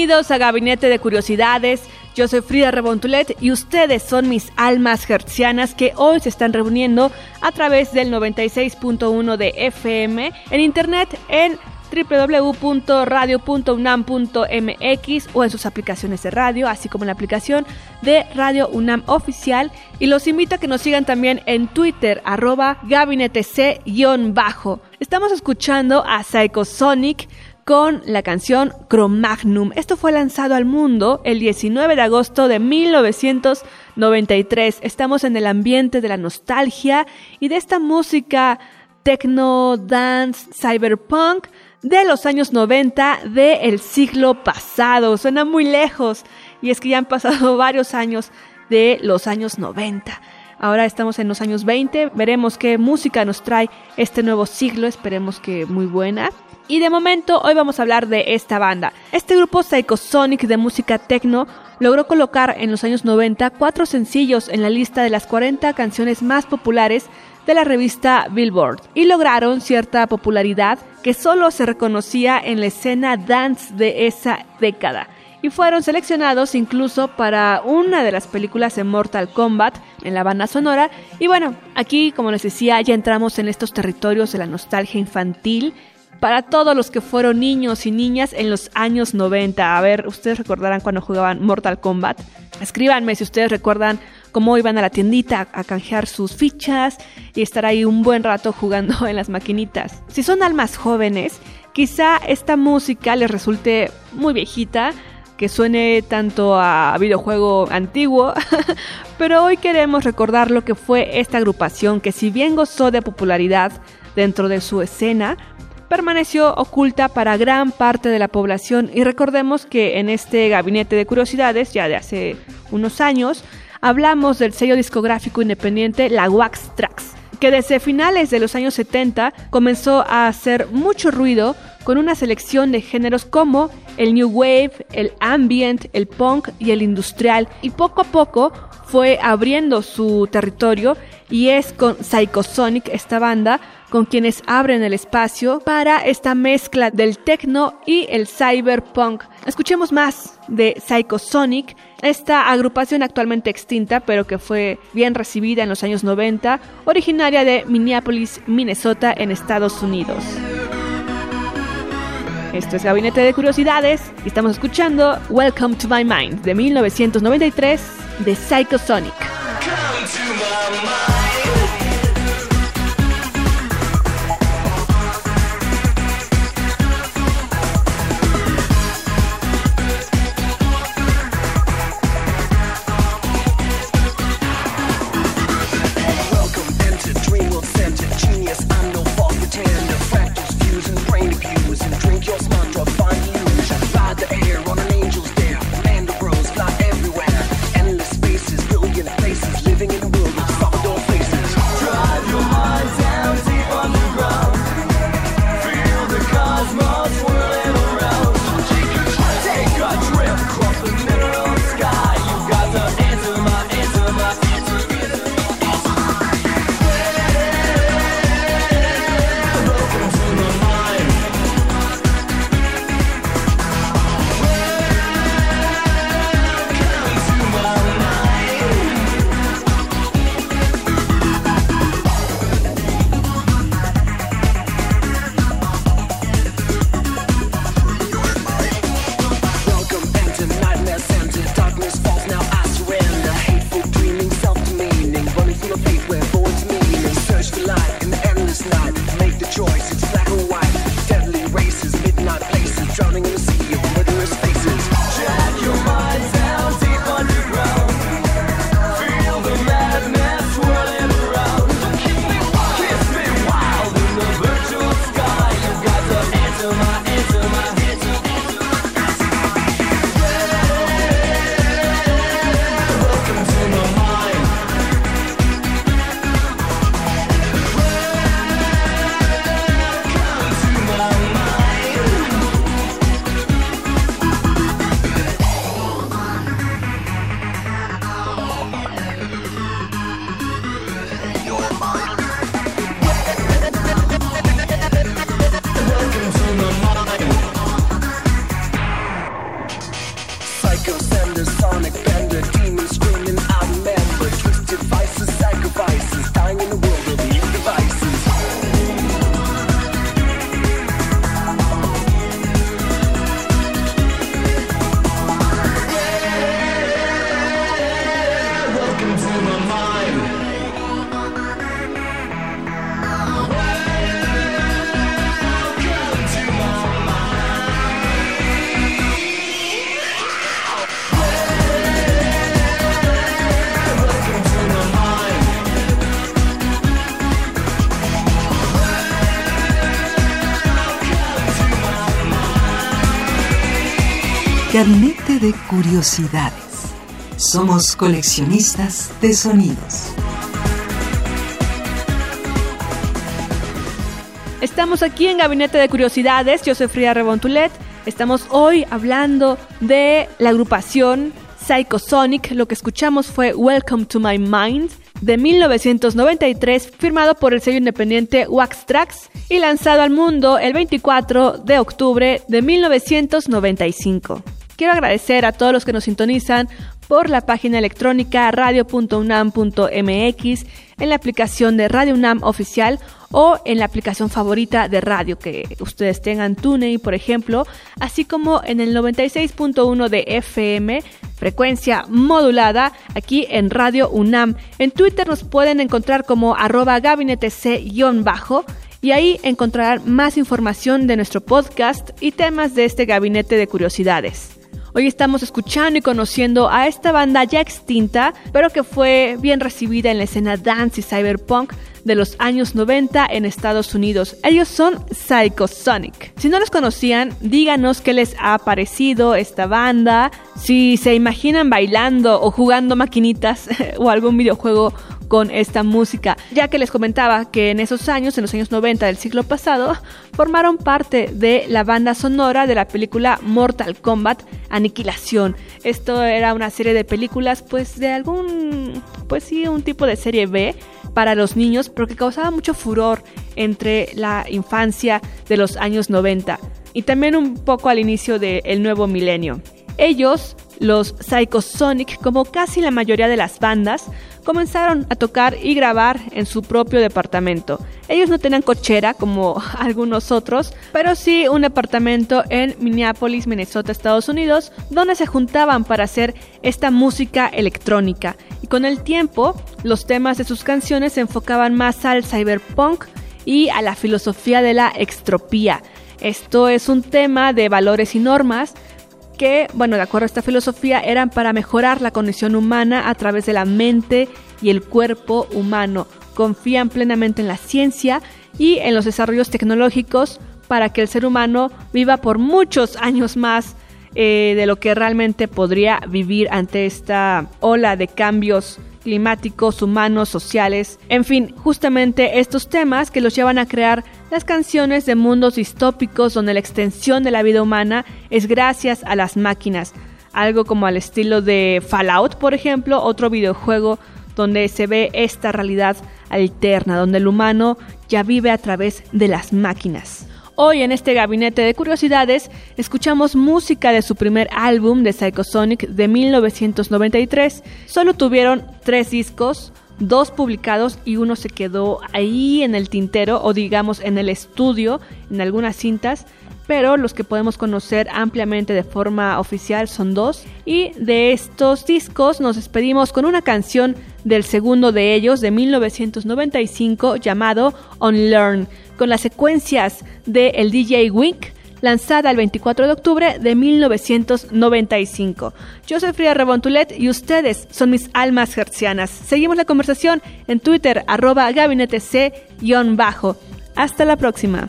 Bienvenidos a Gabinete de Curiosidades. Yo soy Frida Rebontulet y ustedes son mis almas hertzianas que hoy se están reuniendo a través del 96.1 de FM en internet en www.radio.unam.mx o en sus aplicaciones de radio, así como en la aplicación de Radio UNAM Oficial. Y los invito a que nos sigan también en Twitter, arroba gabinete C-bajo. Estamos escuchando a Psychosonic con la canción Cro-Magnum. Esto fue lanzado al mundo el 19 de agosto de 1993. Estamos en el ambiente de la nostalgia y de esta música techno, dance, cyberpunk de los años 90 del siglo pasado. Suena muy lejos y es que ya han pasado varios años de los años 90. Ahora estamos en los años 20, veremos qué música nos trae este nuevo siglo, esperemos que muy buena. Y de momento hoy vamos a hablar de esta banda. Este grupo Psychosonic de música techno logró colocar en los años 90 cuatro sencillos en la lista de las 40 canciones más populares de la revista Billboard y lograron cierta popularidad que solo se reconocía en la escena dance de esa década y fueron seleccionados incluso para una de las películas en Mortal Kombat en la banda sonora. Y bueno, aquí como les decía ya entramos en estos territorios de la nostalgia infantil para todos los que fueron niños y niñas en los años 90. A ver, ustedes recordarán cuando jugaban Mortal Kombat. Escríbanme si ustedes recuerdan cómo iban a la tiendita a canjear sus fichas y estar ahí un buen rato jugando en las maquinitas. Si son almas jóvenes, quizá esta música les resulte muy viejita, que suene tanto a videojuego antiguo, pero hoy queremos recordar lo que fue esta agrupación que si bien gozó de popularidad dentro de su escena, permaneció oculta para gran parte de la población. Y recordemos que en este gabinete de curiosidades, ya de hace unos años, hablamos del sello discográfico independiente La Wax Trax, que desde finales de los años 70 comenzó a hacer mucho ruido con una selección de géneros como el new wave, el ambient, el punk y el industrial y poco a poco fue abriendo su territorio y es con Psychosonic esta banda con quienes abren el espacio para esta mezcla del techno y el cyberpunk. Escuchemos más de Psychosonic, esta agrupación actualmente extinta, pero que fue bien recibida en los años 90, originaria de Minneapolis, Minnesota, en Estados Unidos. Esto es Gabinete de Curiosidades y estamos escuchando Welcome to My Mind de 1993 de Psychosonic. Cause I'm the sonic. Gabinete de Curiosidades. Somos coleccionistas de sonidos. Estamos aquí en Gabinete de Curiosidades, yo soy Frida Rebontulet. Estamos hoy hablando de la agrupación Psychosonic. Lo que escuchamos fue Welcome to My Mind de 1993, firmado por el sello independiente Wax Tracks y lanzado al mundo el 24 de octubre de 1995. Quiero agradecer a todos los que nos sintonizan por la página electrónica radio.unam.mx, en la aplicación de Radio UNAM oficial o en la aplicación favorita de radio que ustedes tengan TuneIn, por ejemplo, así como en el 96.1 de FM, frecuencia modulada, aquí en Radio UNAM. En Twitter nos pueden encontrar como arroba gabinete C-bajo y ahí encontrarán más información de nuestro podcast y temas de este gabinete de curiosidades. Hoy estamos escuchando y conociendo a esta banda ya extinta, pero que fue bien recibida en la escena dance y cyberpunk de los años 90 en Estados Unidos. Ellos son Psychosonic. Si no los conocían, díganos qué les ha parecido esta banda, si se imaginan bailando o jugando maquinitas o algún videojuego con esta música, ya que les comentaba que en esos años, en los años 90 del siglo pasado, formaron parte de la banda sonora de la película Mortal Kombat Aniquilación. Esto era una serie de películas, pues de algún, pues sí, un tipo de serie B para los niños, pero que causaba mucho furor entre la infancia de los años 90 y también un poco al inicio del nuevo milenio. Ellos, los Psychosonic, como casi la mayoría de las bandas, comenzaron a tocar y grabar en su propio departamento. Ellos no tenían cochera como algunos otros, pero sí un departamento en Minneapolis, Minnesota, Estados Unidos, donde se juntaban para hacer esta música electrónica. Y con el tiempo, los temas de sus canciones se enfocaban más al cyberpunk y a la filosofía de la extropía. Esto es un tema de valores y normas que, bueno, de acuerdo a esta filosofía, eran para mejorar la condición humana a través de la mente y el cuerpo humano. Confían plenamente en la ciencia y en los desarrollos tecnológicos para que el ser humano viva por muchos años más eh, de lo que realmente podría vivir ante esta ola de cambios climáticos, humanos, sociales, en fin, justamente estos temas que los llevan a crear las canciones de mundos distópicos donde la extensión de la vida humana es gracias a las máquinas, algo como al estilo de Fallout, por ejemplo, otro videojuego donde se ve esta realidad alterna, donde el humano ya vive a través de las máquinas. Hoy en este gabinete de curiosidades escuchamos música de su primer álbum de Psychosonic de 1993. Solo tuvieron tres discos, dos publicados y uno se quedó ahí en el tintero o digamos en el estudio, en algunas cintas, pero los que podemos conocer ampliamente de forma oficial son dos. Y de estos discos nos despedimos con una canción del segundo de ellos de 1995 llamado Unlearn con las secuencias de el DJ Wink, lanzada el 24 de octubre de 1995. Yo soy Frida Rebontulet y ustedes son mis almas hercianas. Seguimos la conversación en Twitter, arroba gabinete C-bajo. Hasta la próxima.